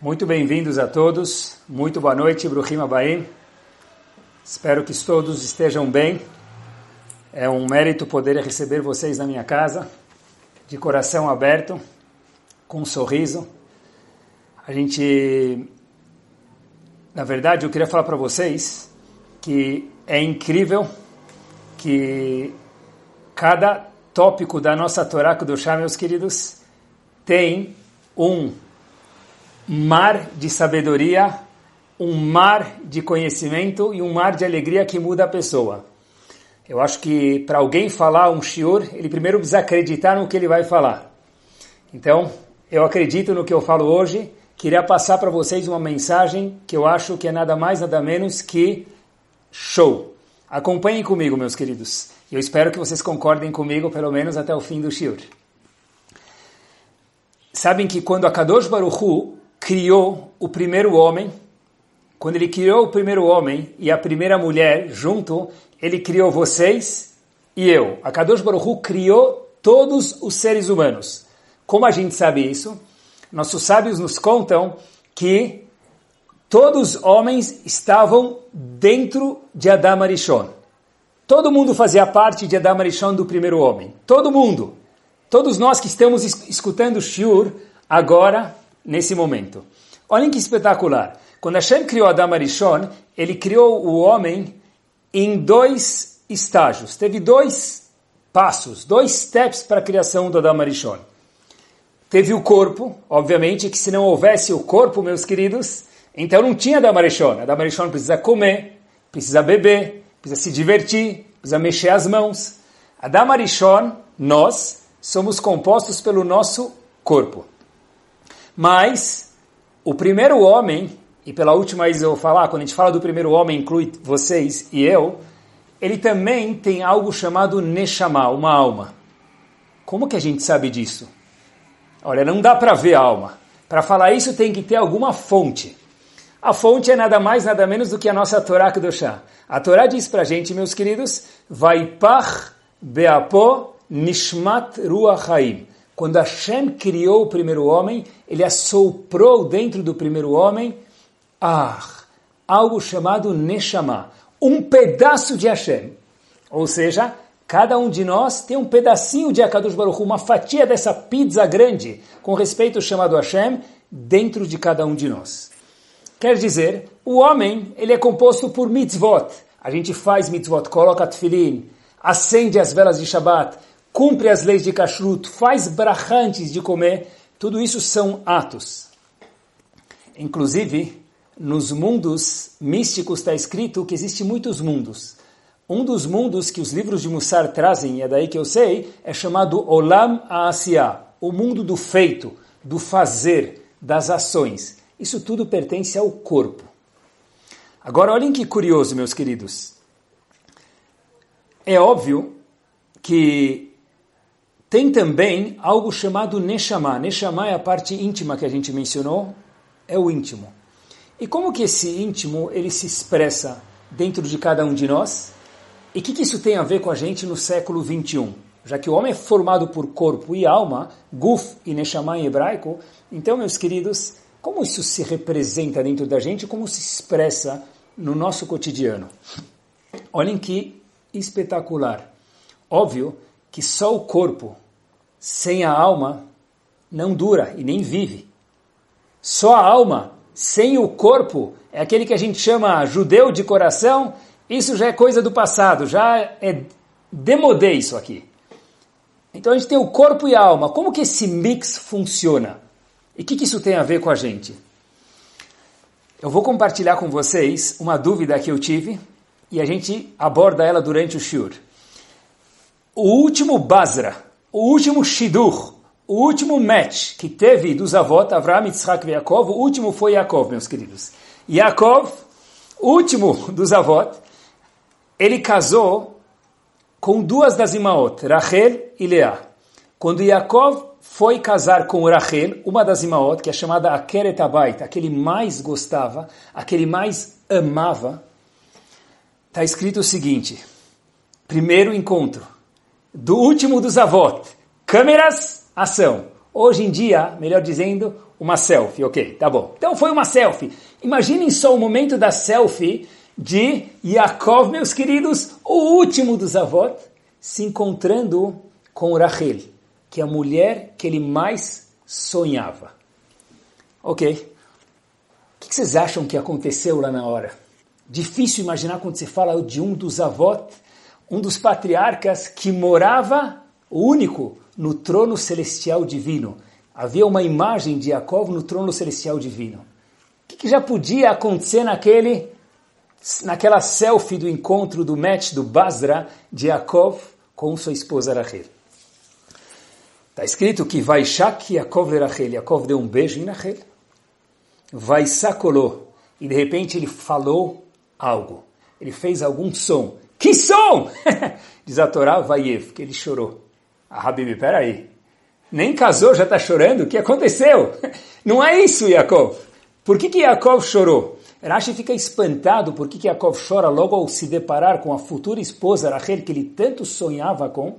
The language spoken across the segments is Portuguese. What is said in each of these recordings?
Muito bem-vindos a todos, muito boa noite, Bruhim Abaim. Espero que todos estejam bem. É um mérito poder receber vocês na minha casa, de coração aberto, com um sorriso. A gente, na verdade, eu queria falar para vocês que é incrível que cada tópico da nossa Torá Chá, meus queridos, tem um mar de sabedoria, um mar de conhecimento e um mar de alegria que muda a pessoa. Eu acho que para alguém falar um shiur, ele primeiro precisa acreditar no que ele vai falar. Então, eu acredito no que eu falo hoje. Queria passar para vocês uma mensagem que eu acho que é nada mais, nada menos que show. Acompanhem comigo, meus queridos. Eu espero que vocês concordem comigo, pelo menos até o fim do shiur. Sabem que quando a Kadosh Baruch Hu criou o primeiro homem, quando ele criou o primeiro homem e a primeira mulher junto, ele criou vocês e eu. A Kadosh Baruch Hu criou todos os seres humanos. Como a gente sabe isso? Nossos sábios nos contam que todos os homens estavam dentro de Adam Arishon. Todo mundo fazia parte de Adam Arishon do primeiro homem. Todo mundo. Todos nós que estamos escutando Shur agora nesse momento. Olhem que espetacular. Quando Hashem criou Adam Arishon, ele criou o homem em dois estágios. Teve dois passos, dois steps para a criação do Adam Arishon. Teve o corpo, obviamente, que se não houvesse o corpo, meus queridos, então não tinha Adam Arishon. Adam Arishon precisa comer, precisa beber, precisa se divertir, precisa mexer as mãos. Adam Arishon, nós, somos compostos pelo nosso corpo. Mas o primeiro homem, e pela última vez eu vou falar, quando a gente fala do primeiro homem, inclui vocês e eu, ele também tem algo chamado Neshama, uma alma. Como que a gente sabe disso? Olha, não dá para ver a alma. Para falar isso tem que ter alguma fonte. A fonte é nada mais, nada menos do que a nossa Torá Kedoshá. A Torá diz para a gente, meus queridos, Vaipach Beapo Nishmat Ruach Haim. Quando Hashem criou o primeiro homem, ele assoprou dentro do primeiro homem ah, algo chamado Neshama, um pedaço de Hashem. Ou seja, cada um de nós tem um pedacinho de Akadosh Baruch uma fatia dessa pizza grande, com respeito chamado Hashem, dentro de cada um de nós. Quer dizer, o homem ele é composto por mitzvot. A gente faz mitzvot, coloca tefilin, acende as velas de Shabbat, cumpre as leis de kashrut, faz brachá antes de comer, tudo isso são atos. Inclusive, nos mundos místicos está escrito que existem muitos mundos. Um dos mundos que os livros de Mussar trazem, e é daí que eu sei, é chamado Olam Aasiya, o mundo do feito, do fazer, das ações. Isso tudo pertence ao corpo. Agora, olhem que curioso, meus queridos. É óbvio que tem também algo chamado Neshama. Neshama é a parte íntima que a gente mencionou, é o íntimo. E como que esse íntimo ele se expressa dentro de cada um de nós? E o que, que isso tem a ver com a gente no século 21? Já que o homem é formado por corpo e alma, Guf e Neshama em hebraico, então, meus queridos, como isso se representa dentro da gente, como se expressa no nosso cotidiano? Olhem que espetacular. Óbvio que só o corpo, sem a alma, não dura e nem vive. Só a alma, sem o corpo, é aquele que a gente chama judeu de coração, isso já é coisa do passado, já é demodê isso aqui. Então a gente tem o corpo e a alma. Como que esse mix funciona? E o que, que isso tem a ver com a gente? Eu vou compartilhar com vocês uma dúvida que eu tive e a gente aborda ela durante o shiur o último Basra, o último Shidur, o último match que teve dos avós, Avraham, Yitzhak e Yaakov, o último foi Yaakov, meus queridos. Yaakov, último dos avós, ele casou com duas das imaot, Rachel e Leah. Quando Yaakov foi casar com Rachel, uma das imaot, que é chamada Akeret Abayt, aquele mais gostava, aquele mais amava, está escrito o seguinte, primeiro encontro, do último dos avós. Câmeras, ação. Hoje em dia, melhor dizendo, uma selfie, ok, tá bom. Então foi uma selfie. Imaginem só o momento da selfie de Yaakov, meus queridos, o último dos avós, se encontrando com Rachel, que é a mulher que ele mais sonhava. Ok. O que vocês acham que aconteceu lá na hora? Difícil imaginar quando se fala de um dos avós, um dos patriarcas que morava, o único, no trono celestial divino. Havia uma imagem de Jacob no trono celestial divino. O que, já podia acontecer naquele, naquela selfie do encontro, do match do Basra de Jacob com sua esposa Rachel? Está escrito que vai Shak Yaakov Rachel. Yaakov deu um beijo em Rachel. Vai sacolou. E de repente ele falou algo. Ele fez algum som. Que som? Diz a Torá, Vaiev, que ele chorou. Ah, Habib, peraí. Nem casou, já está chorando? O que aconteceu? Não é isso, Yaakov. Por que, que Yaakov chorou? Rashi fica espantado por que, que Yaakov chora logo ao se deparar com a futura esposa Rachel, que ele tanto sonhava com.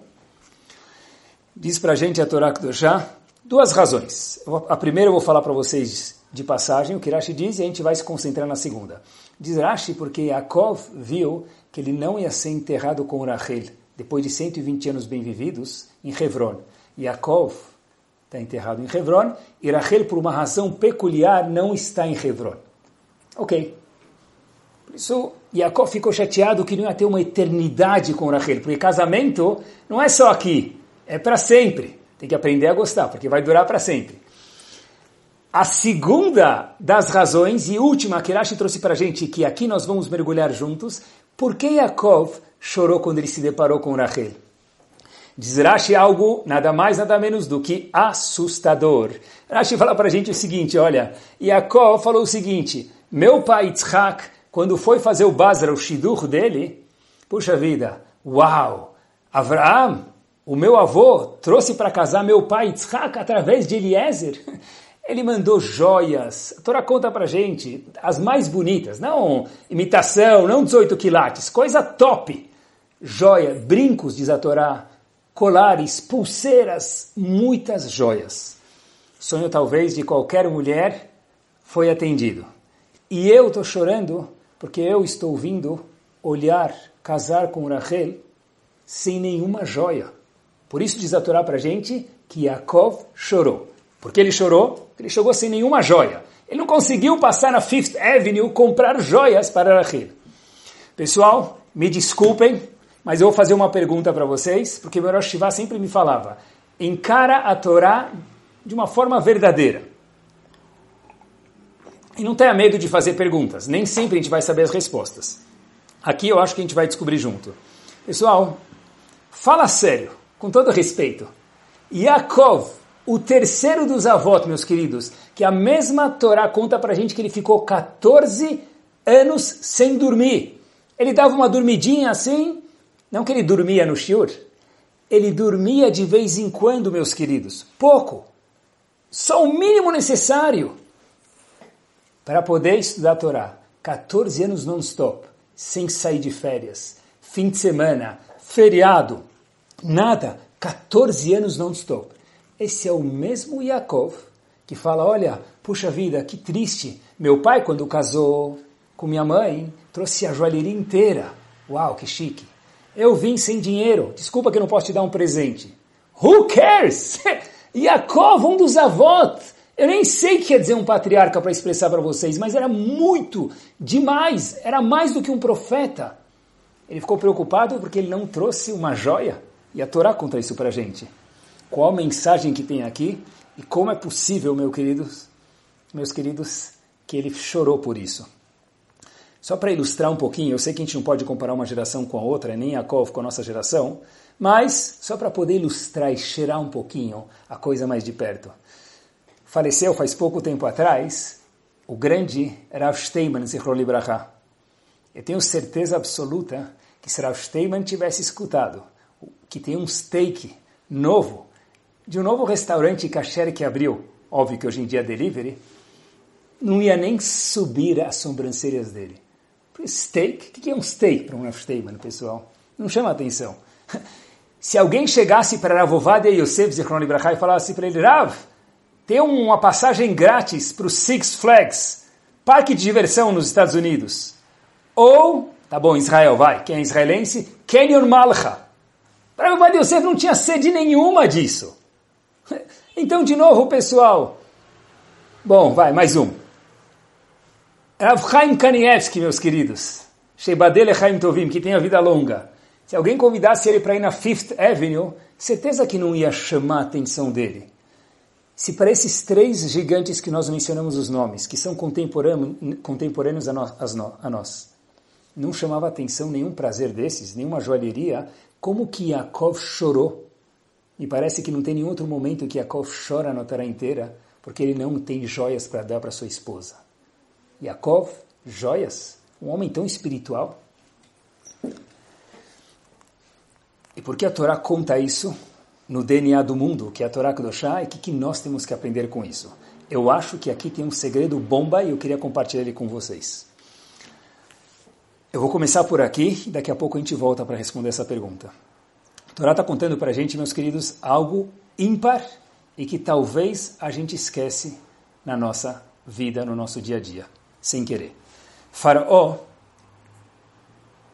Diz para a gente a Torá Kedoshá duas razões. A primeira eu vou falar para vocês de passagem, o que Rashi diz, e a gente vai se concentrar na segunda. Diz Rashi porque Yaakov viu que ele não ia ser enterrado com Rachel, depois de 120 anos bem vividos, em Hebron. Yaakov está enterrado em Hebron, e Rachel, por uma razão peculiar, não está em Hebron. Ok. Por isso, Yaakov ficou chateado que não ia ter uma eternidade com Rachel, porque casamento não é só aqui, é para sempre. Tem que aprender a gostar, porque vai durar para sempre. A segunda das razões e última que Rashi trouxe para a gente, que aqui nós vamos mergulhar juntos, por que Yaakov chorou quando ele se deparou com Rachel? Diz Rashi algo nada mais, nada menos do que assustador. Rashi fala para a gente o seguinte, olha, Yaakov falou o seguinte, meu pai Yitzhak, quando foi fazer o Basra, o Shidur dele, puxa vida, uau, Avraham, o meu avô, trouxe para casar meu pai Yitzhak através de Eliezer. Ele mandou joias, a Torá conta pra gente, as mais bonitas, não imitação, não 18 quilates, coisa top. Joia, brincos, diz a Torá, colares, pulseiras, muitas joias. Sonho talvez de qualquer mulher foi atendido. E eu estou chorando porque eu estou vindo olhar, casar com Rachel sem nenhuma joia. Por isso diz a Torá para gente que Yaakov chorou. Por que ele chorou? Ele chegou sem nenhuma joia. Ele não conseguiu passar na Fifth Avenue comprar joias para Rachel. Pessoal, me desculpem, mas eu vou fazer uma pergunta para vocês, porque meu Rosh sempre me falava, encara a Torá de uma forma verdadeira. E não tenha medo de fazer perguntas, nem sempre a gente vai saber as respostas. Aqui eu acho que a gente vai descobrir junto. Pessoal, fala sério, com todo respeito. Yaakov o terceiro dos avós, meus queridos, que a mesma Torá conta para gente que ele ficou 14 anos sem dormir. Ele dava uma dormidinha assim, não que ele dormia no shiur, ele dormia de vez em quando, meus queridos, pouco, só o mínimo necessário para poder estudar a Torá. 14 anos non-stop, sem sair de férias, fim de semana, feriado, nada, 14 anos non-stop. Esse é o mesmo Yaakov que fala, olha, puxa vida, que triste. Meu pai, quando casou com minha mãe, trouxe a joalheria inteira. Uau, que chique. Eu vim sem dinheiro. Desculpa que eu não posso te dar um presente. Who cares? Yaakov, um dos avós. Eu nem sei o que quer dizer um patriarca para expressar para vocês, mas era muito, demais. Era mais do que um profeta. Ele ficou preocupado porque ele não trouxe uma joia. E a Torá conta isso para a gente qual a mensagem que tem aqui e como é possível, meus queridos, meus queridos, que ele chorou por isso. Só para ilustrar um pouquinho, eu sei que a gente não pode comparar uma geração com a outra, nem a Kov com a nossa geração, mas só para poder ilustrar e cheirar um pouquinho a coisa mais de perto. Faleceu faz pouco tempo atrás o grande Rav Steinman Zichron Libraha. Eu tenho certeza absoluta que se Rav Steinman tivesse escutado que tem um steak novo de um novo restaurante kasher que abriu, óbvio que hoje em dia é delivery, não ia nem subir as sobrancelhas dele. Steak? O que é um steak para um mano, pessoal? Não chama atenção. Se alguém chegasse para Ravovadia Yosef Zichron Ibrahim e falasse para ele, Rav, tem uma passagem grátis para o Six Flags, parque de diversão nos Estados Unidos. Ou, tá bom, Israel, vai, quem é israelense? Kenyon Malcha. Rav Yosef não tinha sede nenhuma disso. Então, de novo, pessoal. Bom, vai, mais um. Rav Chaim Kanievski, meus queridos. Sheibadele Chaim Tovim, que tem a vida longa. Se alguém convidasse ele para ir na Fifth Avenue, certeza que não ia chamar a atenção dele. Se para esses três gigantes que nós mencionamos os nomes, que são contemporâneos a nós, a nós não chamava atenção nenhum prazer desses, nenhuma joalheria, como que Yaakov chorou? E parece que não tem nenhum outro momento que Yaakov chora na Torá inteira, porque ele não tem joias para dar para sua esposa. Yaakov, joias? Um homem tão espiritual? E por que a Torá conta isso no DNA do mundo, que é a Torá Kedoshá, e o que, que nós temos que aprender com isso? Eu acho que aqui tem um segredo bomba e eu queria compartilhar ele com vocês. Eu vou começar por aqui daqui a pouco a gente volta para responder essa pergunta. Torá está contando para a gente, meus queridos, algo ímpar e que talvez a gente esquece na nossa vida, no nosso dia a dia, sem querer. Faraó,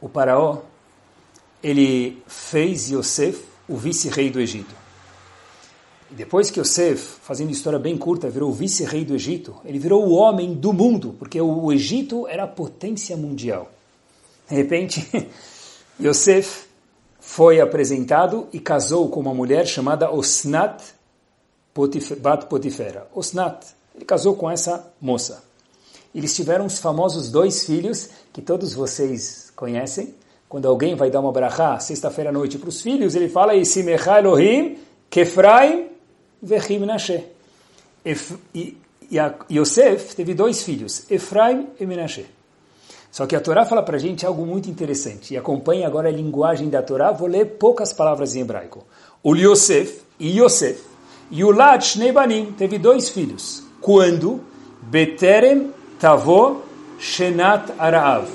o faraó, ele fez Yosef o vice-rei do Egito. Depois que Yosef, fazendo história bem curta, virou vice-rei do Egito, ele virou o homem do mundo, porque o Egito era a potência mundial. De repente, Yosef foi apresentado e casou com uma mulher chamada Osnat Bat Potifera. Osnat, ele casou com essa moça. Eles tiveram os famosos dois filhos que todos vocês conhecem. Quando alguém vai dar uma brachá sexta-feira à noite para os filhos, ele fala Isimecha Elohim Kefraim Vechim Menashe. E Yosef teve dois filhos, Efraim e Menashe. Só que a Torá fala para a gente algo muito interessante. E acompanhe agora a linguagem da Torá. Vou ler poucas palavras em hebraico. O Yosef e Yosef. Yulad Shnebanim teve dois filhos. Quando? Beterem Tavo Shenat Araav.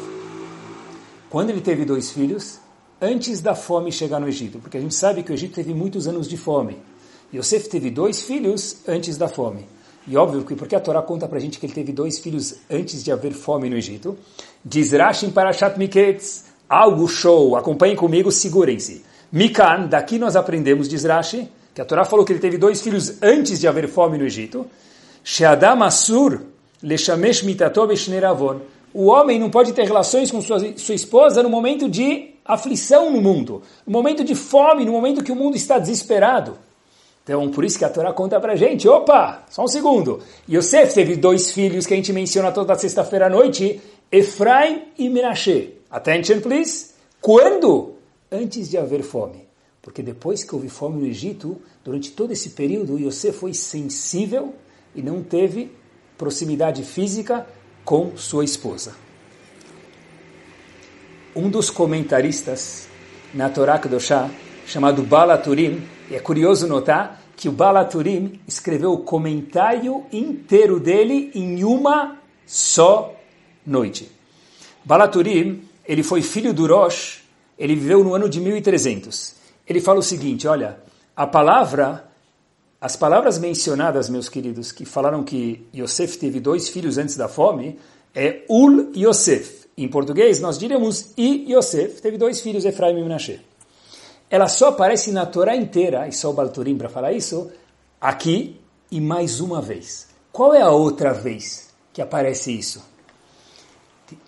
Quando ele teve dois filhos? Antes da fome chegar no Egito. Porque a gente sabe que o Egito teve muitos anos de fome. Yosef teve dois filhos antes da fome. E óbvio que porque a Torá conta para a gente que ele teve dois filhos antes de haver fome no Egito. Diz Rashi para Parashat Miketz, algo show, acompanhem comigo, segurem-se. Mikan, daqui nós aprendemos, diz Rashi, que a Torá falou que ele teve dois filhos antes de haver fome no Egito. Sheadam Asur, Leshamesh Mitato Beshneravon. O homem não pode ter relações com sua, sua esposa no momento de aflição no mundo, no momento de fome, no momento que o mundo está desesperado. Então, por isso que a Torá conta pra gente, opa, só um segundo. Yosef teve dois filhos que a gente menciona toda sexta-feira à noite, Efraim e Menashe. Attention, please. Quando? Antes de haver fome. Porque depois que houve fome no Egito, durante todo esse período, Yosef foi sensível e não teve proximidade física com sua esposa. Um dos comentaristas na Torá Kedoshá, chamado Balaturim, e é curioso notar que o Balaturim escreveu o comentário inteiro dele em uma só noite. Balaturim, ele foi filho do Rosh, ele viveu no ano de 1300. Ele fala o seguinte, olha, a palavra, as palavras mencionadas, meus queridos, que falaram que Yosef teve dois filhos antes da fome, é Ul Yosef. Em português, nós diríamos I Yosef, teve dois filhos, Efraim e Menashe. Ela só aparece na Torá inteira, e só o Balturim para falar isso, aqui e mais uma vez. Qual é a outra vez que aparece isso?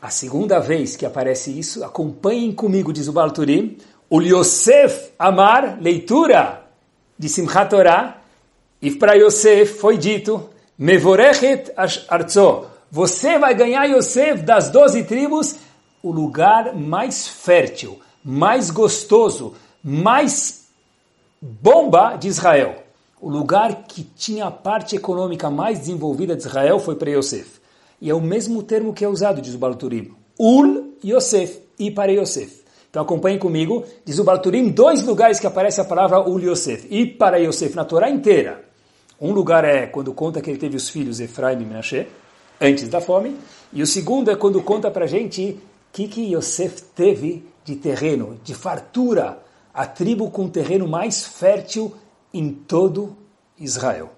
A segunda vez que aparece isso, acompanhem comigo, diz o Balturim, o Yosef Amar, leitura de Simchat Torah, e para Yosef foi dito, Mevorechet Arzo, você vai ganhar Yosef das doze tribos, o lugar mais fértil, mais gostoso, mais bomba de Israel. O lugar que tinha a parte econômica mais desenvolvida de Israel foi para Yosef. E é o mesmo termo que é usado, diz o Balturim. Ul Yosef, e para Yosef. Então acompanhem comigo, diz o Balturim, dois lugares que aparece a palavra Ul Yosef, e para Yosef, na Torá inteira. Um lugar é quando conta que ele teve os filhos Efraim e Menashe, antes da fome, e o segundo é quando conta para gente o que, que Yosef teve de terreno, de fartura, a tribo com terreno mais fértil em todo Israel.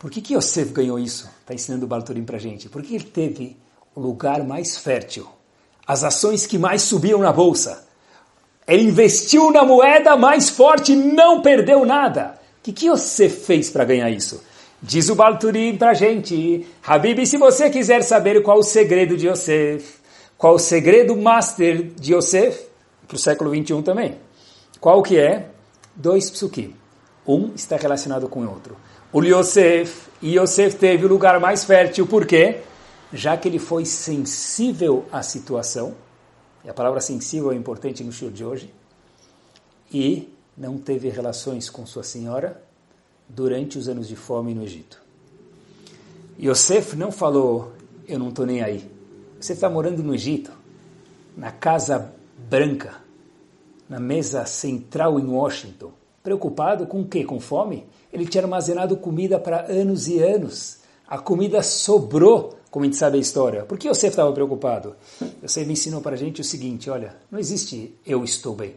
Por que, que Yosef ganhou isso? Está ensinando o Balturim para gente. Por que ele teve o lugar mais fértil? As ações que mais subiam na bolsa. Ele investiu na moeda mais forte e não perdeu nada. O que, que Yosef fez para ganhar isso? Diz o Balturim para gente. Habib, se você quiser saber qual o segredo de Yosef, qual o segredo master de Yosef, para o século 21 também. Qual que é? Dois psukim. Um está relacionado com o outro. O Yosef, e Yosef teve o lugar mais fértil, por quê? Já que ele foi sensível à situação, e a palavra sensível é importante no show de hoje, e não teve relações com sua senhora durante os anos de fome no Egito. Yosef não falou, eu não estou nem aí. Você está morando no Egito, na Casa Branca, na mesa central em Washington, preocupado com o quê? Com fome? Ele tinha armazenado comida para anos e anos. A comida sobrou como a gente sabe a história. Por que você estava preocupado? Me ensinou para a gente o seguinte, olha, não existe eu estou bem.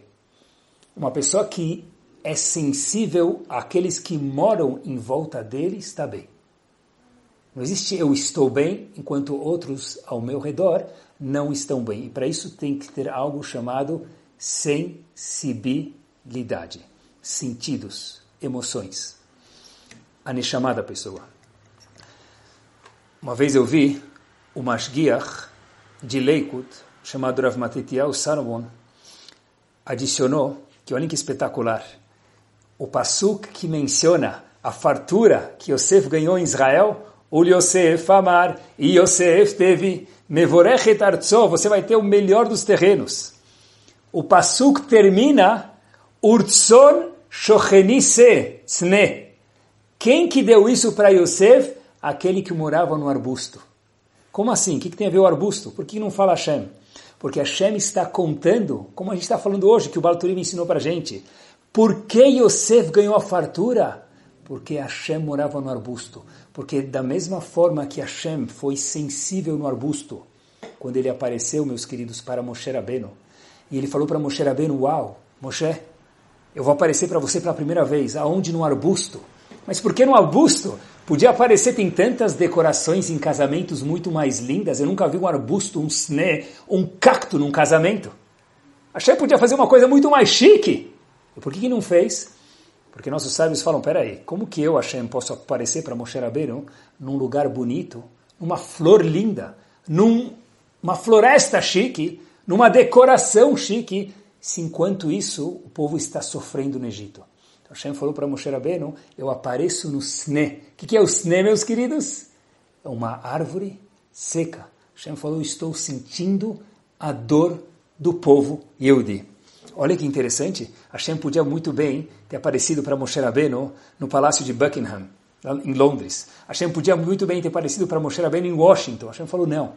Uma pessoa que é sensível àqueles que moram em volta dele está bem. Não existe eu estou bem enquanto outros ao meu redor não estão bem. E para isso tem que ter algo chamado sensibilidade, sentidos, emoções. A chamada pessoa. Uma vez eu vi o Mashgiach de Leikut, chamado Rav Matitiel Salomon, adicionou, que olhem que espetacular, o Passuk que menciona a fartura que Yosef ganhou em Israel, o Yosef Amar, e Yosef teve Mevorechet Arzo, você vai ter o melhor dos terrenos. O Passuk termina Urtson Shochenise Tzne. Quem que deu isso para Yosef? aquele que morava no arbusto. Como assim? O que, tem a ver o arbusto? Por que não fala Hashem? Porque Hashem está contando, como a gente está falando hoje, que o Balturim ensinou para a gente. Por que Yosef ganhou a fartura? Porque Hashem morava no arbusto. Porque da mesma forma que Hashem foi sensível no arbusto, quando ele apareceu, meus queridos, para Moshe Rabbeinu, e ele falou para Moshe Rabbeinu, uau, Moshe, eu vou aparecer para você pela primeira vez. Aonde? No arbusto. Mas por que no arbusto? Podia aparecer, tem tantas decorações em casamentos muito mais lindas. Eu nunca vi um arbusto, um sne, um cacto num casamento. Achei que podia fazer uma coisa muito mais chique. E por que, que não fez? Porque nossos sábios falam, peraí, como que eu, Hashem, posso aparecer para Moshe Rabbeinu num lugar bonito, numa flor linda, numa floresta chique, numa decoração chique, se enquanto isso o povo está sofrendo no Egito? Hashem falou para Moshe Rabbeinu, eu apareço no Sne. O que, que é o Sne, meus queridos? É uma árvore seca. Hashem falou, estou sentindo a dor do povo Yehudi. Olha que interessante, Hashem podia muito bem ter aparecido para Moshe Rabbeinu no palácio de Buckingham, em Londres. Hashem podia muito bem ter aparecido para Moshe Rabbeinu em Washington. Hashem falou, não,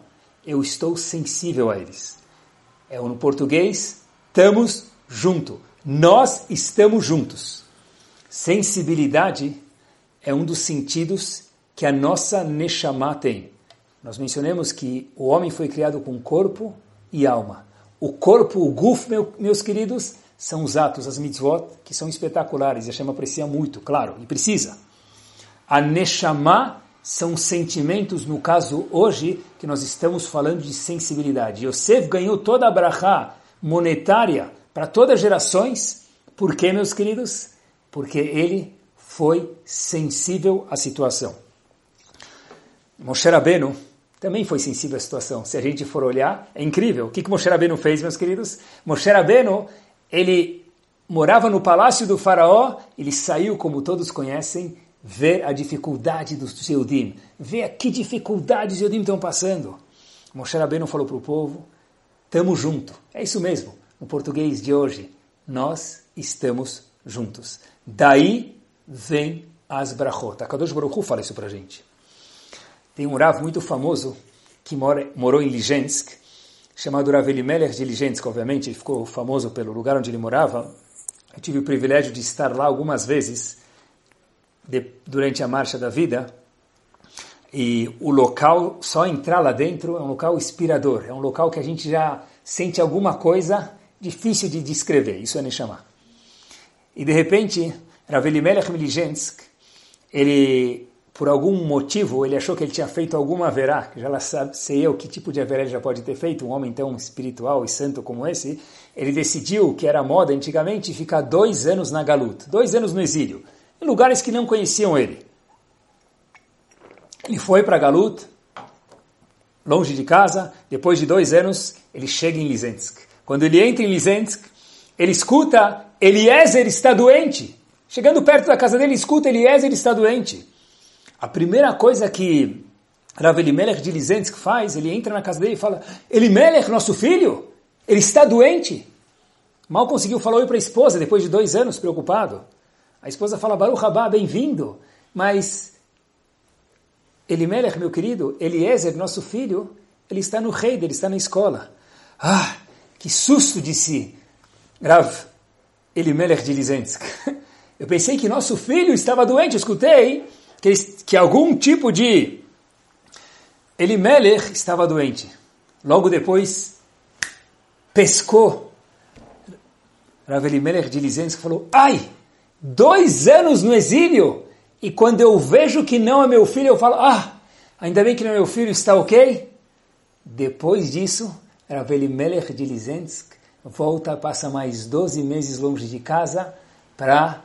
eu estou sensível a eles. É no português, estamos juntos. Nós estamos juntos. Sensibilidade é um dos sentidos que a nossa Neshama tem. Nós mencionamos que o homem foi criado com corpo e alma. O corpo, o guf, meu, meus queridos, são os atos, as mitzvot, que são espetaculares. E a Hashem aprecia muito, claro, e precisa. A Neshama são sentimentos, no caso hoje, que nós estamos falando de sensibilidade. Yosef ganhou toda a brachá monetária para todas as gerações. Por quê, meus queridos? Porque ele foi sensível à situação. Moshe Rabbeinu também foi sensível à situação. Se a gente for olhar, é incrível. O que, que Moshe Rabbeinu fez, meus queridos? Moshe Rabbeinu, ele morava no palácio do faraó, ele saiu, como todos conhecem, ver a dificuldade dos Yehudim, ver a que dificuldades os Yehudim estão passando. Moshe Rabbeinu falou para o povo, estamos juntos. É isso mesmo. No português de hoje, nós estamos juntos. Daí vem as brachot. A Kadosh Baruch fala isso para gente. Tem um Rav muito famoso que mora, morou em Ligensk, chamado Rav Elimelech de Ligensk, obviamente, ele ficou famoso pelo lugar onde ele morava. Eu tive o privilégio de estar lá algumas vezes de, durante a marcha da vida. E o local, só entrar lá dentro, é um local inspirador. É um local que a gente já sente alguma coisa difícil de descrever, isso é Neshama. E de repente, Rav Elimelech Milijensk, ele, por algum motivo, ele achou que ele tinha feito alguma verá, que já sabe, sei eu que tipo de verá ele já pode ter feito, um homem tão espiritual e santo como esse, ele decidiu, que era moda antigamente, ficar dois anos na Galut, dois anos no exílio, em lugares que não conheciam ele. Ele foi para Galut, longe de casa, depois de dois anos, ele chega em Lizensk. Quando ele entra em Lizensk, ele escuta Eliezer está doente. Chegando perto da casa dele, escuta Eliezer está doente. A primeira coisa que Rav Elimelech de Lizensk faz, ele entra na casa dele e fala, Elimelech, nosso filho, ele está doente. Mal conseguiu falar oi para a esposa, depois de dois anos, preocupado. A esposa fala, Baruch Rabá, bem-vindo. Mas Elimelech, meu querido, Eliezer, nosso filho, ele está no rei, ele está na escola. Ah, que susto, disse Rav Elimelech de Lizensk. Eu pensei que nosso filho estava doente, eu escutei que, que algum tipo de Elimelech estava doente. Logo depois, pescou. Rav Elimelech de Lizensk falou, ai, dois anos no exílio, e quando eu vejo que não é meu filho, eu falo, ah, ainda bem que não é meu filho, está ok? Depois disso, Rav Elimelech de Lizensk volta, passa mais 12 meses longe de casa para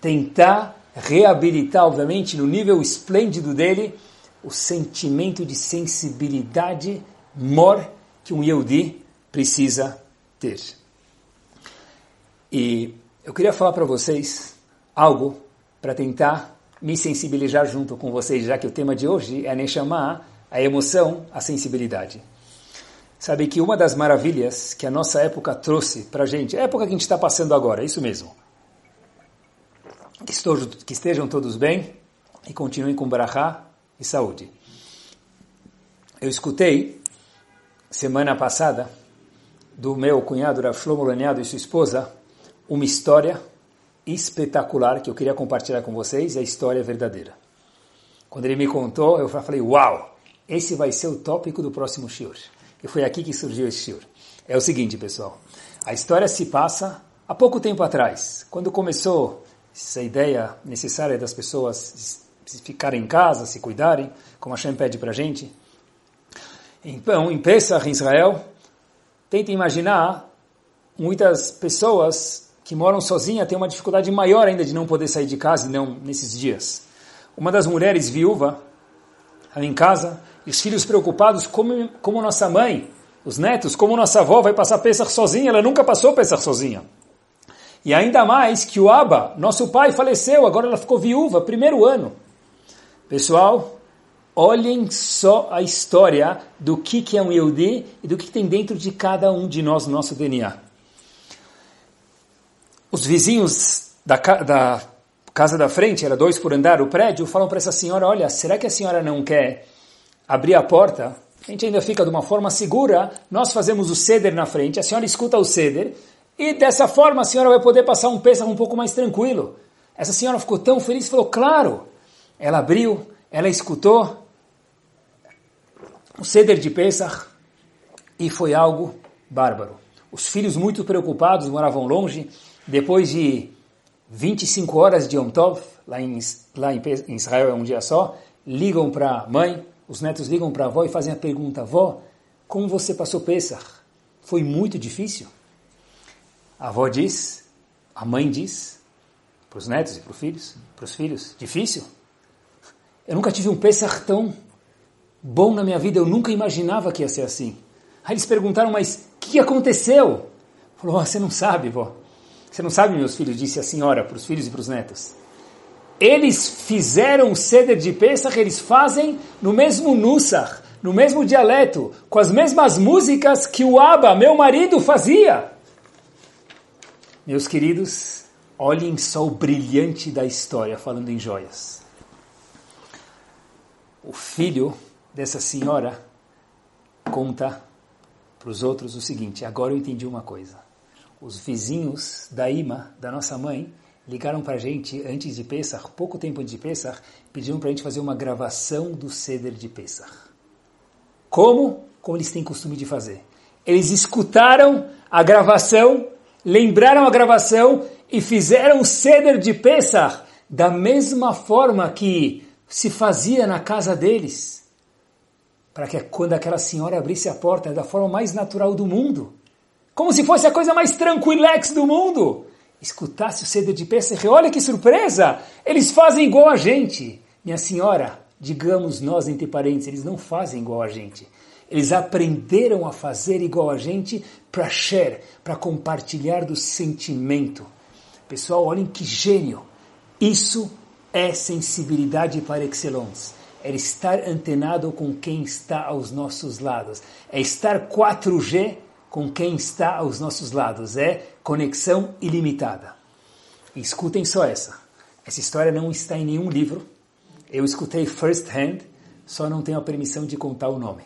tentar reabilitar, obviamente, no nível esplêndido dele, o sentimento de sensibilidade mor que um Yehudi precisa ter. E eu queria falar para vocês algo para tentar me sensibilizar junto com vocês, já que o tema de hoje é nem chamar a emoção, a sensibilidade. Sabe que uma das maravilhas que a nossa época trouxe para a gente, a época que a gente está passando agora, é isso mesmo. Que, estou, que estejam todos bem e continuem com brahá e saúde. Eu escutei semana passada do meu cunhado Rav Shlomo Laniado e sua esposa uma história espetacular que eu queria compartilhar com vocês, e a história é verdadeira. Quando ele me contou, eu falei, uau, esse vai ser o tópico do próximo shiur. E foi aqui que surgiu esse shiur. É o seguinte, pessoal. A história se passa há pouco tempo atrás, quando começou essa ideia necessária das pessoas ficarem em casa, se cuidarem, como a Shem pede para a gente. Então, em Pesach, em Israel, tenta imaginar muitas pessoas que moram sozinhas têm uma dificuldade maior ainda de não poder sair de casa não nesses dias. Uma das mulheres viúva, em casa, os filhos preocupados, como, como nossa mãe, os netos, como nossa avó vai passar Pesach sozinha, ela nunca passou Pesach sozinha. E ainda mais que o Abba, nosso pai, faleceu, agora ela ficou viúva, primeiro ano. Pessoal, olhem só a história do que, que é um Yehudi e do que tem dentro de cada um de nós no nosso DNA. Os vizinhos da, da casa da frente, era dois por andar o prédio, falam para essa senhora, olha, será que a senhora não quer abrir a porta, a gente ainda fica de uma forma segura, nós fazemos o ceder na frente, a senhora escuta o ceder, e dessa forma a senhora vai poder passar um Pesach um pouco mais tranquilo. Essa senhora ficou tão feliz, falou, claro. Ela abriu, ela escutou o ceder de Pesach, e foi algo bárbaro. Os filhos muito preocupados moravam longe, depois de 25 horas de Yom Tov, lá em, lá em Israel é um dia só, ligam para a mãe, os netos ligam para a avó e fazem a pergunta: Avó, como você passou Pesach? Foi muito difícil? A avó diz, a mãe diz, para os netos e para os filhos, para os filhos, difícil? Eu nunca tive um Pesach tão bom na minha vida, eu nunca imaginava que ia ser assim. Aí eles perguntaram, mas o que aconteceu? Falou, oh, você não sabe, vó. Você não sabe, meus filhos, disse a senhora para os filhos e para os netos. Eles fizeram o ceder de Pesach, eles fazem no mesmo Nusach, no mesmo dialeto, com as mesmas músicas que o Abba, meu marido, fazia. Meus queridos, olhem só o brilhante da história, falando em joias. O filho dessa senhora conta para os outros o seguinte: agora eu entendi uma coisa. Os vizinhos da Ima, da nossa mãe, ligaram para a gente antes de Pesach, pouco tempo antes de Pesach, pediram para a gente fazer uma gravação do Seder de Pesach. Como? Como eles têm costume de fazer. Eles escutaram a gravação, lembraram a gravação e fizeram o ceder de Pesach da mesma forma que se fazia na casa deles. Para que quando aquela senhora abrisse a porta, da forma mais natural do mundo, como se fosse a coisa mais tranquilex do mundo, escutasse o ceder de Pesach, olha que surpresa, eles fazem igual a gente. Minha senhora, digamos nós entre parênteses, eles não fazem igual a gente. Eles aprenderam a fazer igual a gente para share, para compartilhar do sentimento. Pessoal, olhem que gênio. Isso é sensibilidade par excellence. É estar antenado com quem está aos nossos lados. É estar 4G com quem está aos nossos lados. É conexão ilimitada. E escutem só essa. Essa história não está em nenhum livro. Eu escutei first hand, só não tenho a permissão de contar o nome.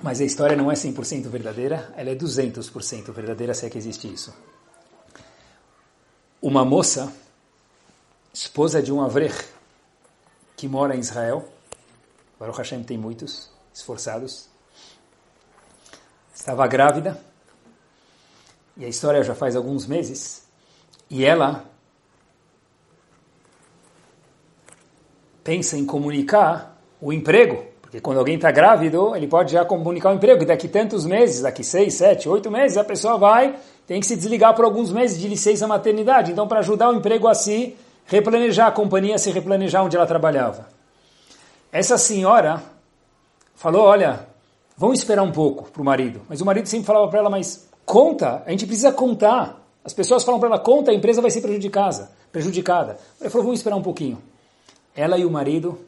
Mas a história não é 100% verdadeira, ela é 200% verdadeira, se é que existe isso. Uma moça, esposa de um avrech, que mora em Israel, Baruch Hashem tem muitos, esforçados, estava grávida, e a história já faz alguns meses, e ela pensa em comunicar o emprego porque quando alguém está grávido, ele pode já comunicar o emprego, que daqui tantos meses, daqui seis, sete, oito meses, a pessoa vai, tem que se desligar por alguns meses de licença maternidade. Então, para ajudar o emprego a se replanejar, a companhia a se replanejar onde ela trabalhava. Essa senhora falou, olha, vamos esperar um pouco para o marido. Mas o marido sempre falava para ela, mas conta, a gente precisa contar. As pessoas falam para ela, conta, a empresa vai ser prejudicada. prejudicada. Ele falou, vamos esperar um pouquinho. Ela e o marido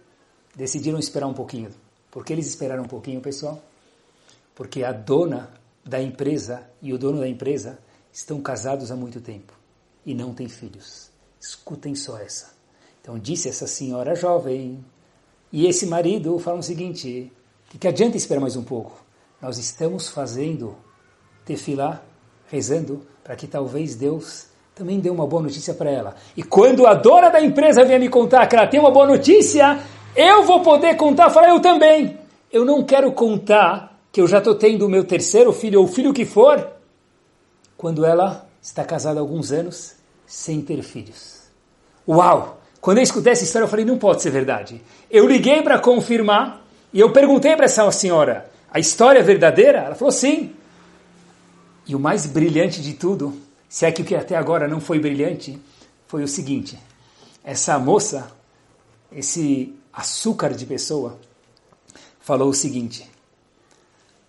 decidiram esperar um pouquinho. Por que eles esperaram um pouquinho, pessoal? Porque a dona da empresa e o dono da empresa estão casados há muito tempo e não têm filhos. Escutem só essa. Então disse essa senhora jovem e esse marido falam o seguinte: que, que adianta esperar mais um pouco? Nós estamos fazendo tefilá, rezando para que talvez Deus também dê uma boa notícia para ela. E quando a dona da empresa vier me contar que ela tem uma boa notícia, eu vou poder contar, falar eu também. Eu não quero contar que eu já estou tendo o meu terceiro filho, ou filho que for, quando ela está casada há alguns anos, sem ter filhos. Uau! Quando eu escutei essa história, eu falei, não pode ser verdade. Eu liguei para confirmar, e eu perguntei para essa senhora, a história é verdadeira? Ela falou, sim. E o mais brilhante de tudo, se é que o que até agora não foi brilhante, foi o seguinte. Essa moça, esse açúcar de pessoa, falou o seguinte: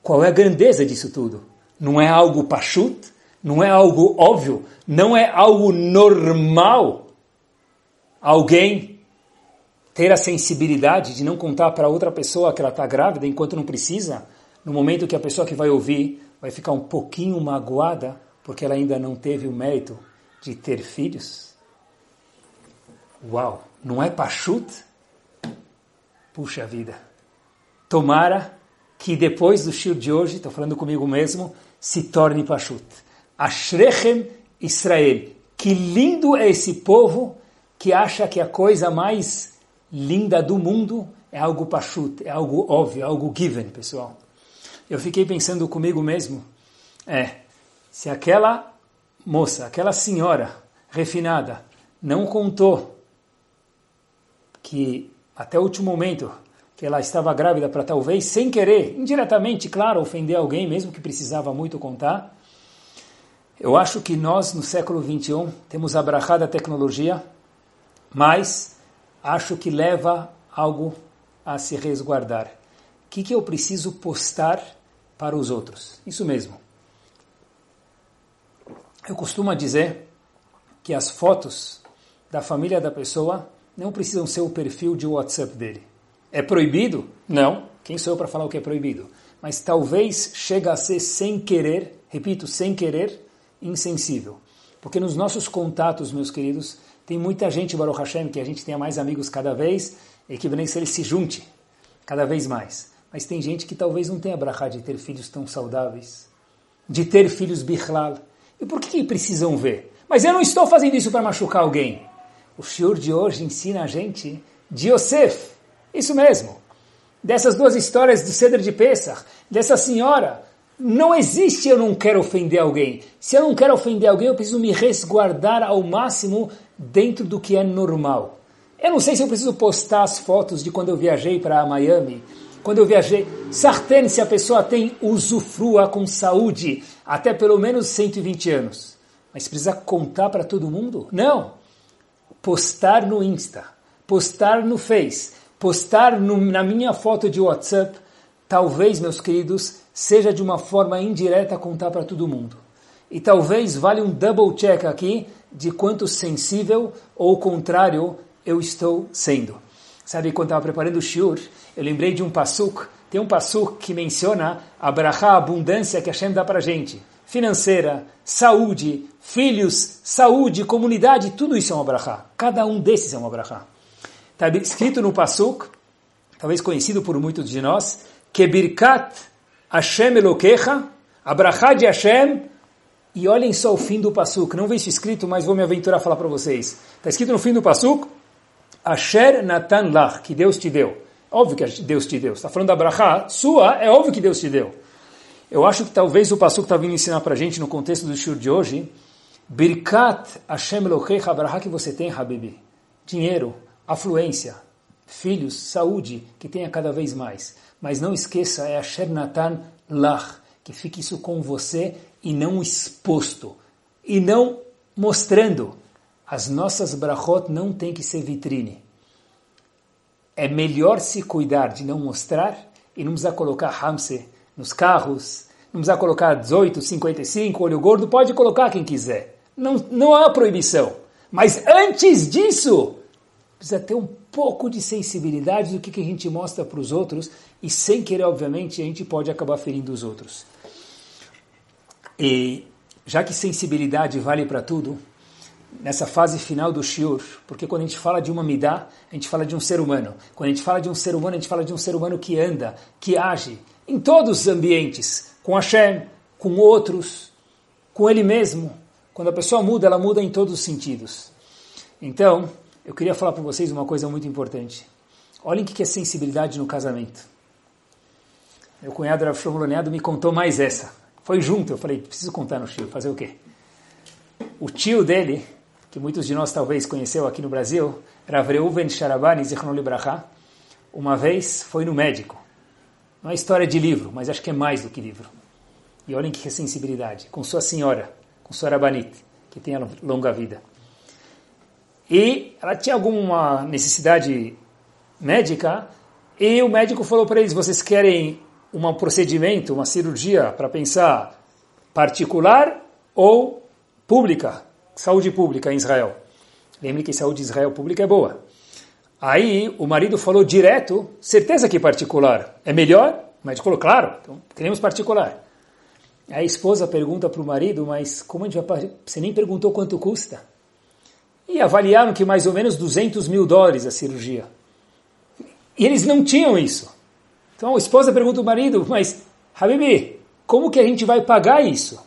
qual é a grandeza disso tudo? Não é algo pachut? Não é algo óbvio? Não é algo normal? Alguém ter a sensibilidade de não contar para outra pessoa que ela está grávida enquanto não precisa? No momento que a pessoa que vai ouvir vai ficar um pouquinho magoada porque ela ainda não teve o mérito de ter filhos? Uau! Não é pachut? Puxa vida. Tomara que depois do shir de hoje, estou falando comigo mesmo, se torne Pashut. Ashrechem Israel. Que lindo é esse povo que acha que a coisa mais linda do mundo é algo Pashut, é algo óbvio, é algo given, pessoal. Eu fiquei pensando comigo mesmo, é, se aquela moça, aquela senhora refinada não contou que até o último momento que ela estava grávida para talvez, sem querer, indiretamente, claro, ofender alguém, mesmo que precisava muito contar. Eu acho que nós, no século 21, temos abrahado a tecnologia, mas acho que leva algo a se resguardar. O que, que eu preciso postar para os outros? Isso mesmo. Eu costumo dizer que as fotos da família da pessoa não precisam ser o perfil de WhatsApp dele. É proibido? Não. Quem sou eu para falar o que é proibido? Mas talvez chega a ser sem querer, repito, sem querer, insensível. Porque nos nossos contatos, meus queridos, tem muita gente, Baruch Hashem, que a gente tenha mais amigos cada vez, e que se ele se junte cada vez mais. Mas tem gente que talvez não tenha brachá de ter filhos tão saudáveis, de ter filhos bichlal. E por que, que precisam ver? Mas eu não estou fazendo isso para machucar alguém. O shiur de hoje ensina a gente de Yosef. Isso mesmo. Dessas duas histórias do Cedro de Pesach, dessa senhora Não existe eu não quero ofender alguém. Se eu não quero ofender alguém, eu preciso me resguardar ao máximo dentro do que é normal. Eu não sei se eu preciso postar as fotos de quando eu viajei para Miami, quando eu viajei. Sartén, se a pessoa tem usufrua com saúde até pelo menos 120 anos. Mas precisa contar para todo mundo? Não. Postar no Insta, postar no Face, postar no, na minha foto de WhatsApp, talvez, meus queridos, seja de uma forma indireta contar para todo mundo. E talvez vale um double check aqui de quanto sensível ou contrário eu estou sendo. Sabe, quando estava preparando o shiur, eu lembrei de um pasuk, tem um pasuk que menciona a brachá, a abundância que Hashem dá para a gente. Financeira, saúde, filhos, saúde, comunidade, tudo isso é uma brachá. Cada um desses é uma brachá. Está escrito no pasuk, talvez conhecido por muitos de nós, que birkat Hashem Elokecha, a de Hashem, e olhem só o fim do pasuk. Não isso escrito, mas vou me aventurar a falar para vocês. Está escrito no fim do pasuk, Asher Natan Lach, que Deus te deu. Óbvio que Deus te deu. Está falando da brachá sua, é óbvio que Deus te deu. Eu acho que talvez o Pasuk está vindo ensinar para a gente no contexto do shur de hoje, Birkat Hashem Elohecha, a brachá que você tem, Habibi. Dinheiro, afluência, filhos, saúde, que tenha cada vez mais. Mas não esqueça, é Asher Natan Lach, que fique isso com você e não exposto. E não mostrando. As nossas brachot não tem que ser vitrine. É melhor se cuidar de não mostrar e não precisa colocar hamse nos carros, não precisa colocar 18, 55, olho gordo, pode colocar quem quiser. Não, não há proibição. Mas antes disso, precisa ter um pouco de sensibilidade do que, que a gente mostra para os outros e sem querer, obviamente, a gente pode acabar ferindo os outros. E já que sensibilidade vale para tudo, nessa fase final do shiur, porque quando a gente fala de uma midá, a gente fala de um ser humano. Quando a gente fala de um ser humano, a gente fala de um ser humano que anda, que age em todos os ambientes, com Hashem, com outros, com ele mesmo. Quando a pessoa muda, ela muda em todos os sentidos. Então, eu queria falar para vocês uma coisa muito importante. Olhem o que é sensibilidade no casamento. Meu cunhado Rav Shlomo me contou mais essa. Foi junto, eu falei, preciso contar no tio, fazer o quê? O tio dele, que muitos de nós talvez conheceu aqui no Brasil, Rav Reuven Sharabani Zichron Libraha, uma vez foi no médico. Não é história de livro, mas acho que é mais do que livro. E olhem que sensibilidade, com sua senhora, com sua Rabanit, que tenha longa vida. E ela tinha alguma necessidade médica, e o médico falou para eles: vocês querem um procedimento, uma cirurgia para pensar particular ou pública, saúde pública em Israel? Lembre que saúde de Israel pública é boa. Aí o marido falou direto, certeza que particular é melhor? Médico falou, claro, então queremos particular. A esposa pergunta para o marido, mas como a gente vai... Você nem perguntou quanto custa? e avaliaram que mais ou menos 200 mil dólares a cirurgia. E eles não tinham isso. Então a esposa pergunta ao marido, mas Habibi, como que a gente vai pagar isso?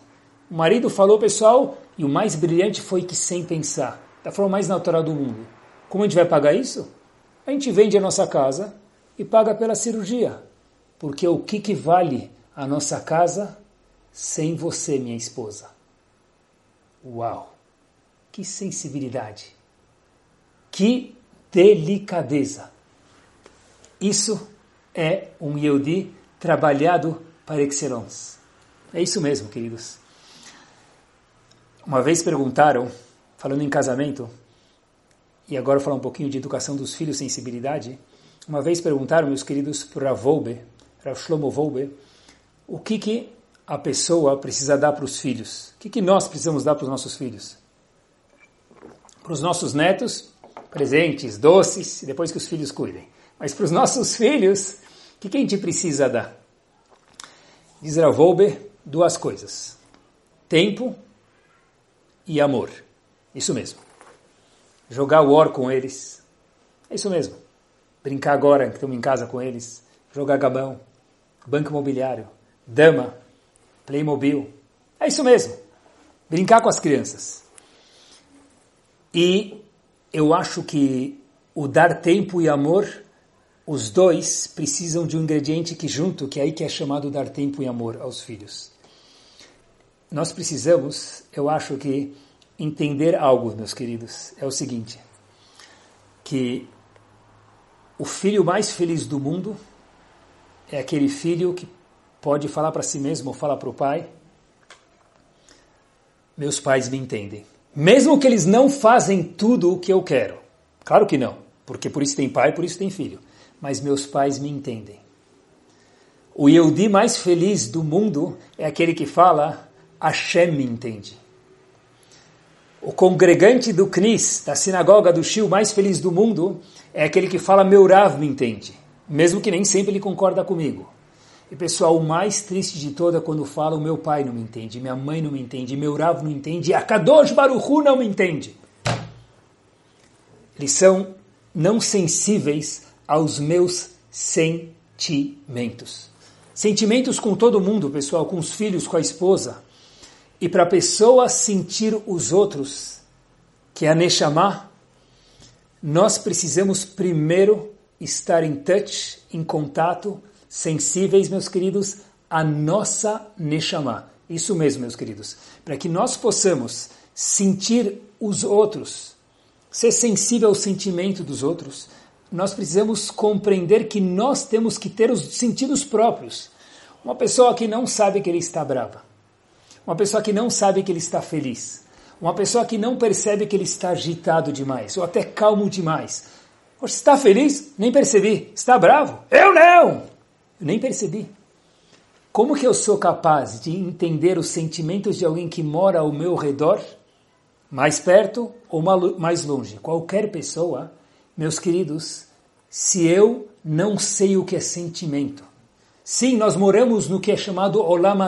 O marido falou, pessoal, e o mais brilhante foi que sem pensar, da forma mais natural do mundo. Como a gente vai pagar isso? A gente vende a nossa casa e paga pela cirurgia. Porque o que, que vale a nossa casa sem você, minha esposa? Uau! Que sensibilidade! Que delicadeza! Isso é um Yehudi trabalhado para excellence. É isso mesmo, queridos. Uma vez perguntaram, falando em casamento, e agora falar um pouquinho de educação dos filhos, sensibilidade. Uma vez perguntaram, meus queridos, para Volbe, Rav Shlomo Volbe, o que, que a pessoa precisa dar para os filhos? O que, que nós precisamos dar para os nossos filhos? Para os nossos netos, presentes, doces, depois que os filhos cuidem. Mas para os nossos filhos, o que, que a gente precisa dar? Diz Ravolbe, duas coisas. Tempo e amor. Isso mesmo. Jogar or com eles. É isso mesmo. Brincar agora que estamos em casa com eles. Jogar gabão. Banco imobiliário. Dama. Playmobil. É isso mesmo. Brincar com as crianças. E eu acho que o dar tempo e amor, os dois precisam de um ingrediente que junto, que é aí que é chamado dar tempo e amor aos filhos. Nós precisamos, eu acho que, entender algo, meus queridos, é o seguinte, que o filho mais feliz do mundo é aquele filho que pode falar para si mesmo ou falar para o pai: Meus pais me entendem. Mesmo que eles não fazem tudo o que eu quero. Claro que não, porque por isso tem pai, por isso tem filho. Mas meus pais me entendem. O Yehudi mais feliz do mundo é aquele que fala: Hashem me entende. O congregante do Knis, da sinagoga do Shil mais feliz do mundo, é aquele que fala meu Rav me entende, mesmo que nem sempre ele concorda comigo. E pessoal, o mais triste de todo é quando fala o meu pai não me entende, minha mãe não me entende, meu Rav não entende, a Kadosh Baruchu não me entende. Eles são não sensíveis aos meus sentimentos. Sentimentos com todo mundo, pessoal, com os filhos, com a esposa. E para a pessoa sentir os outros, que é a Neshama, nós precisamos primeiro estar em touch, em contato, sensíveis, meus queridos, à nossa Neshama. Isso mesmo, meus queridos. Para que nós possamos sentir os outros, ser sensível ao sentimento dos outros, nós precisamos compreender que nós temos que ter os sentidos próprios. Uma pessoa que não sabe que ele está brava, uma pessoa que não sabe que ele está feliz, uma pessoa que não percebe que ele está agitado demais, ou até calmo demais. Você está feliz? Nem percebi. Está bravo? Eu não! Eu nem percebi. Como que eu sou capaz de entender os sentimentos de alguém que mora ao meu redor, mais perto ou mais longe? Qualquer pessoa, meus queridos, se eu não sei o que é sentimento. Sim, nós moramos no que é chamado Olam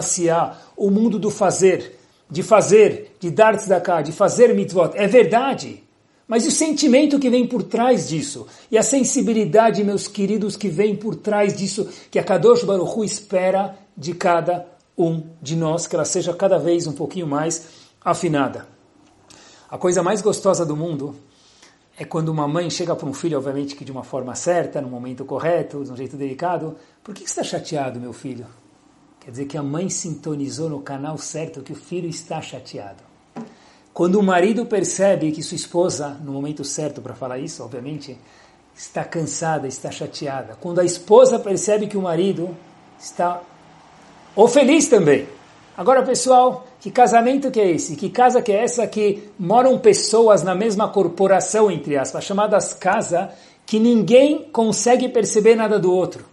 o mundo do fazer de fazer, de dar tzedakah, de fazer mitzvot, é verdade. Mas e o sentimento que vem por trás disso? E a sensibilidade, meus queridos, que vem por trás disso, que a Kadosh Baruch Hu espera de cada um de nós, que ela seja cada vez um pouquinho mais afinada. A coisa mais gostosa do mundo é quando uma mãe chega para um filho, obviamente que de uma forma certa, no momento correto, de um jeito delicado. Por que você está chateado, meu filho? Quer dizer que a mãe sintonizou no canal certo que o filho está chateado. Quando o marido percebe que sua esposa, no momento certo para falar isso, obviamente, está cansada, está chateada. Quando a esposa percebe que o marido está ou feliz também. Agora, pessoal, que casamento que é esse? Que casa que é essa que moram pessoas na mesma corporação, entre aspas, chamadas casa, que ninguém consegue perceber nada do outro?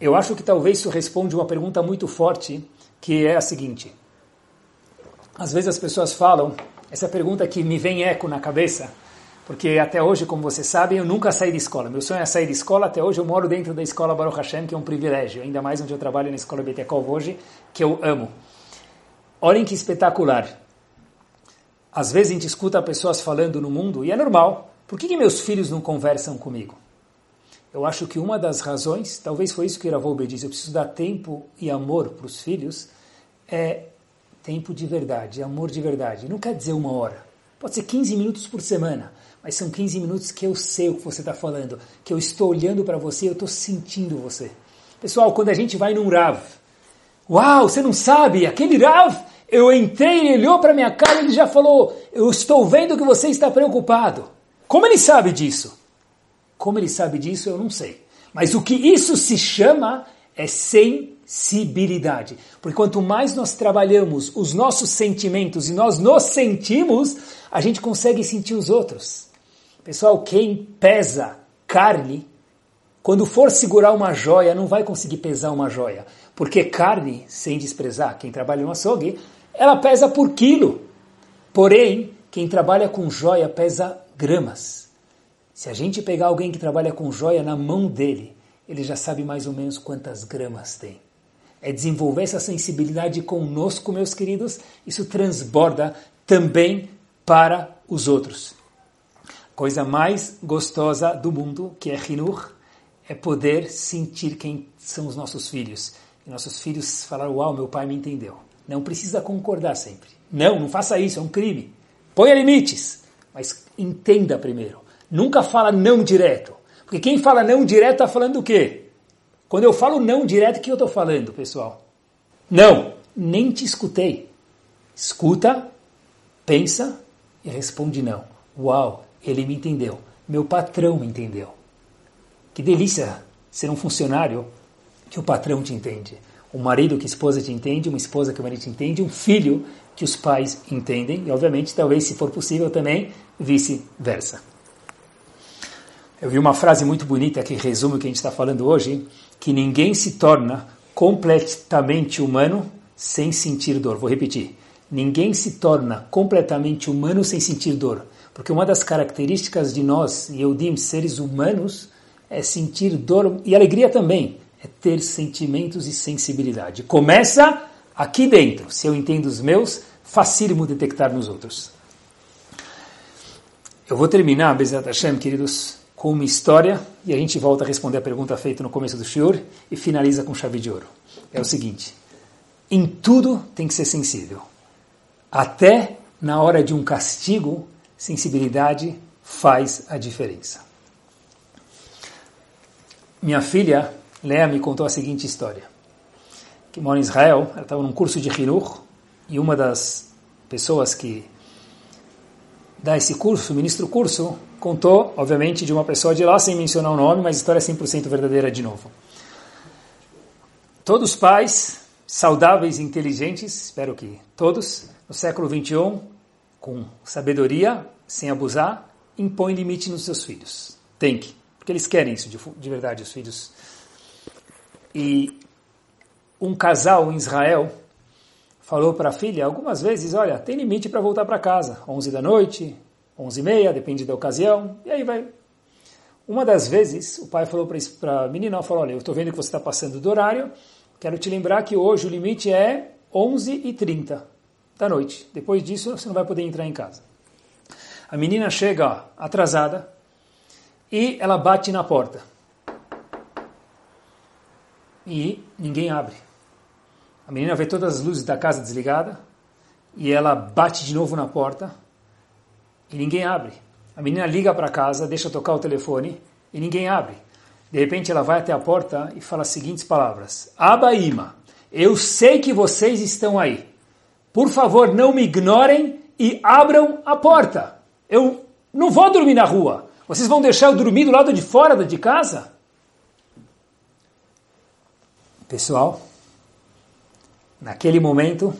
Eu acho que talvez isso responde uma pergunta muito forte, que é a seguinte. Às vezes as pessoas falam, essa pergunta que me vem eco na cabeça, porque até hoje, como vocês sabem, eu nunca saí de escola. Meu sonho é sair de escola, até hoje eu moro dentro da escola Baruch Hashem, que é um privilégio, ainda mais onde eu trabalho na escola Betekov hoje, que eu amo. Olhem que espetacular. Às vezes a gente escuta pessoas falando no mundo, e é normal, por que, que meus filhos não conversam comigo? Eu acho que uma das razões, talvez foi isso que Ravolbe disse, eu preciso dar tempo e amor para os filhos, é tempo de verdade, amor de verdade. Não quer dizer uma hora, pode ser 15 minutos por semana, mas são 15 minutos que eu sei o que você está falando, que eu estou olhando para você, eu estou sentindo você. Pessoal, quando a gente vai num Rav, uau, você não sabe, aquele Rav, eu entrei, ele olhou para minha cara e já falou, eu estou vendo que você está preocupado. Como ele sabe disso? Como ele sabe disso, eu não sei. Mas o que isso se chama é sensibilidade. Porque quanto mais nós trabalhamos os nossos sentimentos e nós nos sentimos, a gente consegue sentir os outros. Pessoal, quem pesa carne, quando for segurar uma joia, não vai conseguir pesar uma joia. Porque carne, sem desprezar quem trabalha no açougue, ela pesa por quilo. Porém, quem trabalha com joia pesa gramas. Se a gente pegar alguém que trabalha com joia na mão dele, ele já sabe mais ou menos quantas gramas tem. É desenvolver essa sensibilidade conosco, meus queridos, isso transborda também para os outros. Coisa mais gostosa do mundo, que é Hinur, é poder sentir quem são os nossos filhos. E nossos filhos falaram, uau, meu pai me entendeu. Não precisa concordar sempre. Não, não faça isso, é um crime. Ponha limites, mas entenda primeiro. Nunca fala não direto. Porque quem fala não direto está falando o quê? Quando eu falo não direto, o que eu estou falando, pessoal? Não, nem te escutei. Escuta, pensa e responde não. Uau, ele me entendeu. Meu patrão me entendeu. Que delícia ser um funcionário que o patrão te entende. Um marido que a esposa te entende, uma esposa que o marido te entende, um filho que os pais entendem, e obviamente, talvez, se for possível também, vice-versa. Eu vi uma frase muito bonita que resume o que a gente está falando hoje, que ninguém se torna completamente humano sem sentir dor. Vou repetir. Ninguém se torna completamente humano sem sentir dor. Porque uma das características de nós, Yehudim, seres humanos, é sentir dor e alegria também. É ter sentimentos e sensibilidade. Começa aqui dentro. Se eu entendo os meus, facílimo detectar nos outros. Eu vou terminar, Bezat Hashem, queridos, com uma história e a gente volta a responder a pergunta feita no começo do shiur e finaliza com chave de ouro. É o seguinte, em tudo tem que ser sensível. Até na hora de um castigo, sensibilidade faz a diferença. Minha filha, Lea, me contou a seguinte história. Que mora em Israel, ela estava num curso de Hinuch, e uma das pessoas que dá esse curso, ministra o curso, contou, obviamente, de uma pessoa de lá, sem mencionar o nome, mas a história é 100% verdadeira de novo. Todos pais saudáveis e inteligentes, espero que todos, no século 21, com sabedoria, sem abusar, impõem limite nos seus filhos. Tem que, porque eles querem isso de, de verdade, os filhos. E um casal em Israel falou para a filha algumas vezes, olha, tem limite para voltar para casa, 11 da noite, 11 e meia, depende da ocasião, e aí vai. Uma das vezes, o pai falou para a menina, falou, olha, eu estou vendo que você está passando do horário, quero te lembrar que hoje o limite é 11 e 30 da noite. Depois disso, você não vai poder entrar em casa. A menina chega atrasada e ela bate na porta. E ninguém abre. A menina vê todas as luzes da casa desligadas e ela bate de novo na porta e ninguém abre. A menina liga para casa, deixa tocar o telefone e ninguém abre. De repente ela vai até a porta e fala as seguintes palavras: Abaíma, eu sei que vocês estão aí. Por favor, não me ignorem e abram a porta. Eu não vou dormir na rua. Vocês vão deixar eu dormir do lado de fora de casa? Pessoal, Naquele momento,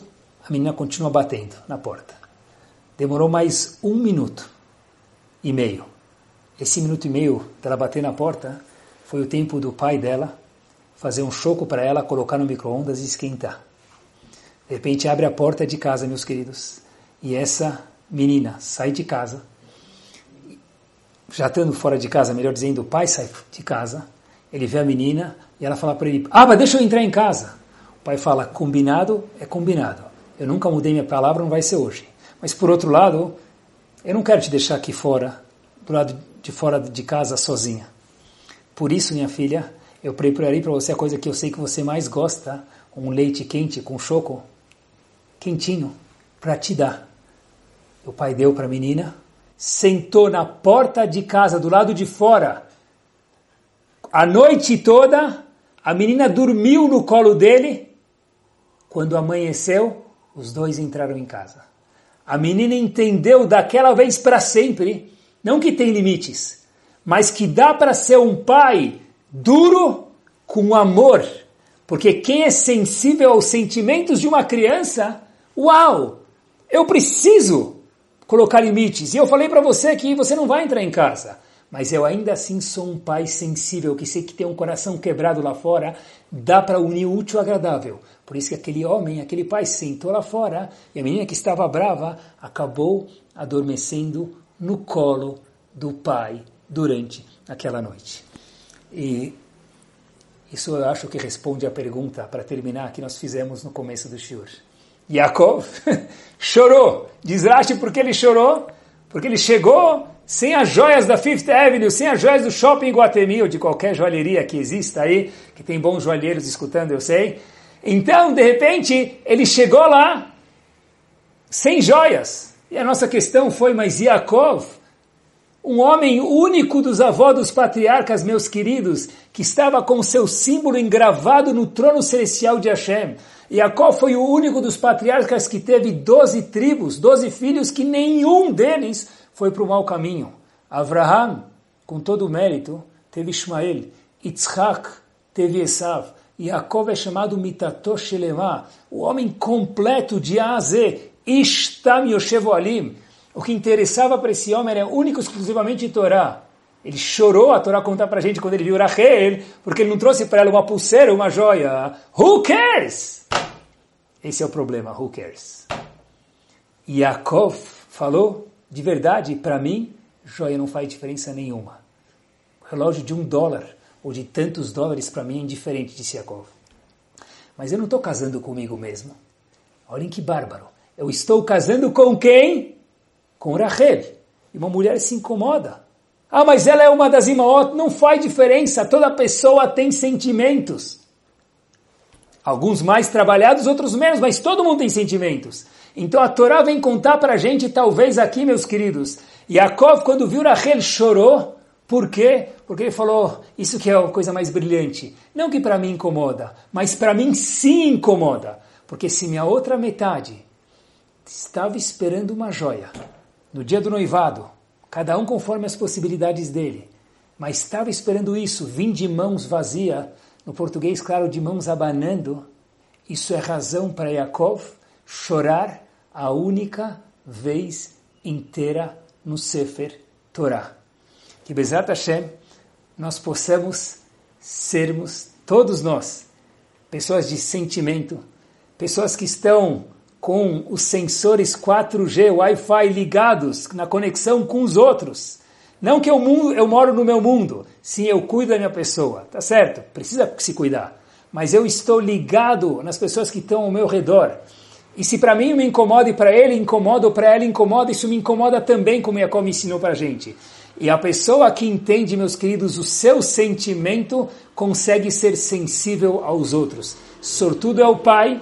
a menina continua batendo na porta. Demorou mais um minuto e meio. Esse minuto e meio dela bater na porta foi o tempo do pai dela fazer um choco para ela, colocar no micro-ondas e esquentar. De repente abre a porta de casa, meus queridos, e essa menina sai de casa, já estando fora de casa, melhor dizendo, o pai sai de casa, ele vê a menina e ela fala para ele: Ah, mas deixa eu entrar em casa. O pai fala, combinado é combinado. Eu nunca mudei minha palavra, não vai ser hoje. Mas por outro lado, eu não quero te deixar aqui fora, do lado de fora de casa sozinha. Por isso, minha filha, eu preparei para você a coisa que eu sei que você mais gosta, um leite quente com choco, quentinho, para te dar. O pai deu para a menina, sentou na porta de casa, do lado de fora, a noite toda, a menina dormiu no colo dele, quando amanheceu, os dois entraram em casa. A menina entendeu daquela vez para sempre, não que tem limites, mas que dá para ser um pai duro com amor. Porque quem é sensível aos sentimentos de uma criança, uau, eu preciso colocar limites. E eu falei para você que você não vai entrar em casa mas eu ainda assim sou um pai sensível, que sei que tem um coração quebrado lá fora, dá para unir o útil ao agradável. Por isso que aquele homem, aquele pai sentou lá fora e a menina que estava brava acabou adormecendo no colo do pai durante aquela noite. E isso eu acho que responde à pergunta, para terminar, que nós fizemos no começo do Shur. Yaakov chorou. Diz Rashi porque ele chorou? Porque ele chegou sem as joias da Fifth Avenue, sem as joias do Shopping Guatemi ou de qualquer joalheria que exista aí, que tem bons joalheiros escutando, eu sei. Então, de repente, ele chegou lá sem joias. E a nossa questão foi, mas Yaakov, um homem único dos avós dos patriarcas, meus queridos, que estava com seu símbolo engravado no trono celestial de Hashem. Jacó foi o único dos patriarcas que teve doze tribos, doze filhos, que nenhum deles foi para o mau caminho. Abraham, com todo o mérito, teve Ismael. Yitzhak teve Esav. Jacob é chamado Mitatosh Shelema, o homem completo de A. Ishtam Yoshevo Alim. O que interessava para esse homem era único exclusivamente Torá. Ele chorou, a Torá contar para a gente quando ele viu Rachel, porque ele não trouxe para ela uma pulseira, uma joia. Who cares? Esse é o problema, who cares? Yaakov falou, de verdade, para mim, joia não faz diferença nenhuma. Relógio de um dólar ou de tantos dólares para mim é indiferente, disse Yaakov. Mas eu não estou casando comigo mesmo. Olhem que bárbaro. Eu estou casando com quem? Com Rachel. E uma mulher se incomoda. Ah, mas ela é uma das imaot. Não faz diferença. Toda pessoa tem sentimentos. Alguns mais trabalhados, outros menos, mas todo mundo tem sentimentos. Então a Torá vem contar para a gente, talvez aqui, meus queridos. Yaakov, quando viu Rachel, chorou. Por quê? Porque ele falou, isso que é a coisa mais brilhante. Não que para mim incomoda, mas para mim sim incomoda. Porque se minha outra metade estava esperando uma joia no dia do noivado, cada um conforme as possibilidades dele, mas estava esperando isso, vim de mãos vazias, no português, claro, de mãos abanando, isso é razão para Yaakov chorar a única vez inteira no Sefer Torah. Que Bezat Hashem nós possamos sermos, todos nós, pessoas de sentimento, pessoas que estão com os sensores 4G, Wi-Fi ligados na conexão com os outros. Não que eu, eu moro no meu mundo, sim, eu cuido da minha pessoa, tá certo? Precisa se cuidar. Mas eu estou ligado nas pessoas que estão ao meu redor. E se para mim me incomoda e para ele incomoda ou para ela incomoda, isso me incomoda também, como Jacob me ensinou para a gente. E a pessoa que entende, meus queridos, o seu sentimento consegue ser sensível aos outros. Sortudo é o pai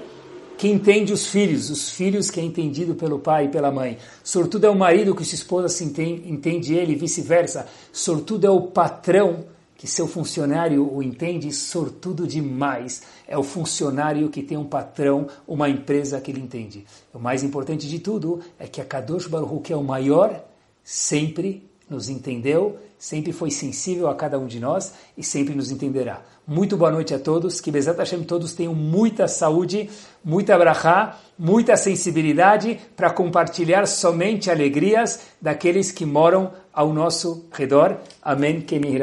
que entende os filhos, os filhos que é entendido pelo pai e pela mãe. Sortudo é o marido que sua esposa se entende, entende ele e vice-versa. Sortudo é o patrão que seu funcionário o entende. Sortudo demais é o funcionário que tem um patrão, uma empresa que ele entende. O mais importante de tudo é que a Kadosh Baruch que é o maior, sempre nos entendeu, sempre foi sensível a cada um de nós e sempre nos entenderá. Muito boa noite a todos, que Bezat Hashem todos tenham muita saúde, muita brachá, muita sensibilidade para compartilhar somente alegrias daqueles que moram ao nosso redor. Amém. Kemi